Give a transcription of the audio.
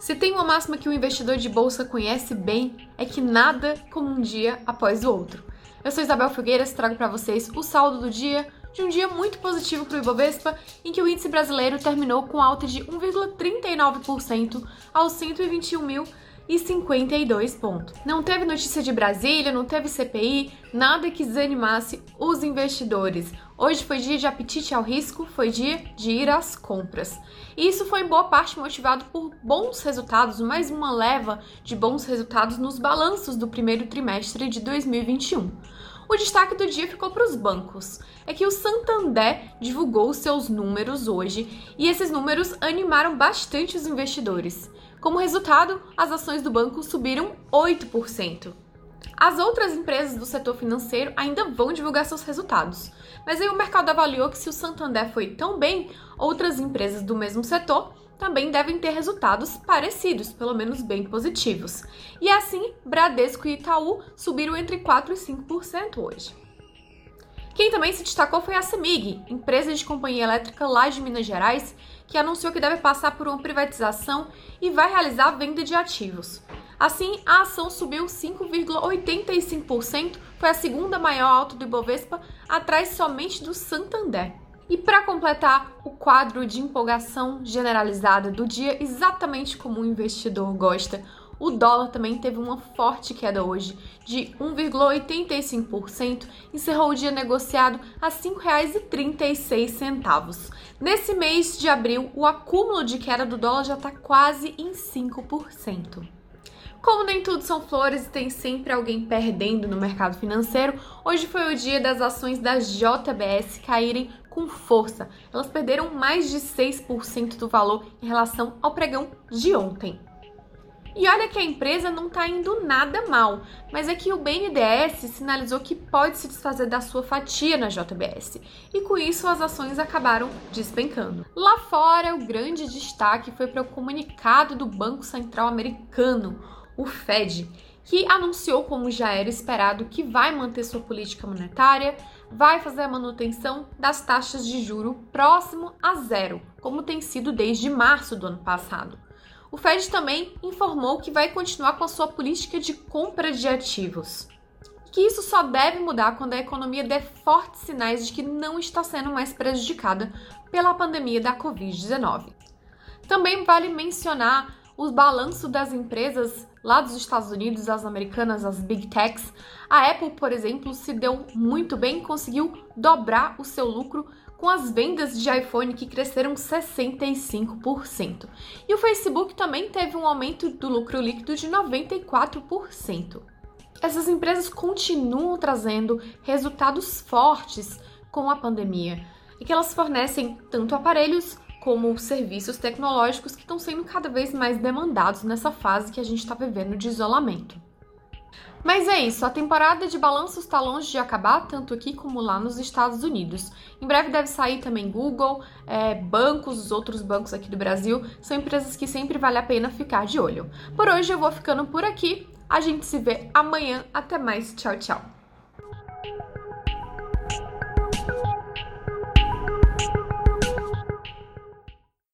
Se tem uma máxima que o investidor de bolsa conhece bem, é que nada como um dia após o outro. Eu sou Isabel Figueiras, trago para vocês o saldo do dia, de um dia muito positivo para o Ibovespa, em que o índice brasileiro terminou com alta de 1,39% aos 121 mil e 52 pontos. Não teve notícia de Brasília, não teve CPI, nada que desanimasse os investidores. Hoje foi dia de apetite ao risco, foi dia de ir às compras. E isso foi em boa parte motivado por bons resultados, mais uma leva de bons resultados nos balanços do primeiro trimestre de 2021. O destaque do dia ficou para os bancos. É que o Santander divulgou seus números hoje e esses números animaram bastante os investidores. Como resultado, as ações do banco subiram 8%. As outras empresas do setor financeiro ainda vão divulgar seus resultados, mas aí o mercado avaliou que se o Santander foi tão bem, outras empresas do mesmo setor também devem ter resultados parecidos, pelo menos bem positivos. E assim, Bradesco e Itaú subiram entre 4 e 5% hoje. Quem também se destacou foi a CEMIG, empresa de companhia elétrica lá de Minas Gerais, que anunciou que deve passar por uma privatização e vai realizar a venda de ativos. Assim, a ação subiu 5,85%, foi a segunda maior alta do Ibovespa, atrás somente do Santander. E para completar o quadro de empolgação generalizada do dia, exatamente como o investidor gosta, o dólar também teve uma forte queda hoje, de 1,85%, encerrou o dia negociado a R$ 5,36. Nesse mês de abril, o acúmulo de queda do dólar já está quase em 5%. Como nem tudo são flores e tem sempre alguém perdendo no mercado financeiro, hoje foi o dia das ações da JBS caírem com força. Elas perderam mais de 6% do valor em relação ao pregão de ontem. E olha que a empresa não está indo nada mal, mas é que o BNDES sinalizou que pode se desfazer da sua fatia na JBS, e com isso as ações acabaram despencando. Lá fora, o grande destaque foi para o comunicado do Banco Central Americano, o Fed, que anunciou, como já era esperado, que vai manter sua política monetária, vai fazer a manutenção das taxas de juro próximo a zero, como tem sido desde março do ano passado. O Fed também informou que vai continuar com a sua política de compra de ativos. Que isso só deve mudar quando a economia der fortes sinais de que não está sendo mais prejudicada pela pandemia da Covid-19. Também vale mencionar o balanço das empresas lá dos Estados Unidos, as americanas, as big techs. A Apple, por exemplo, se deu muito bem, conseguiu dobrar o seu lucro com as vendas de iPhone que cresceram 65%. E o Facebook também teve um aumento do lucro líquido de 94%. Essas empresas continuam trazendo resultados fortes com a pandemia e que elas fornecem tanto aparelhos como serviços tecnológicos que estão sendo cada vez mais demandados nessa fase que a gente está vivendo de isolamento. Mas é isso, a temporada de balanços está longe de acabar, tanto aqui como lá nos Estados Unidos. Em breve deve sair também Google, é, bancos, os outros bancos aqui do Brasil, são empresas que sempre vale a pena ficar de olho. Por hoje eu vou ficando por aqui, a gente se vê amanhã, até mais, tchau, tchau!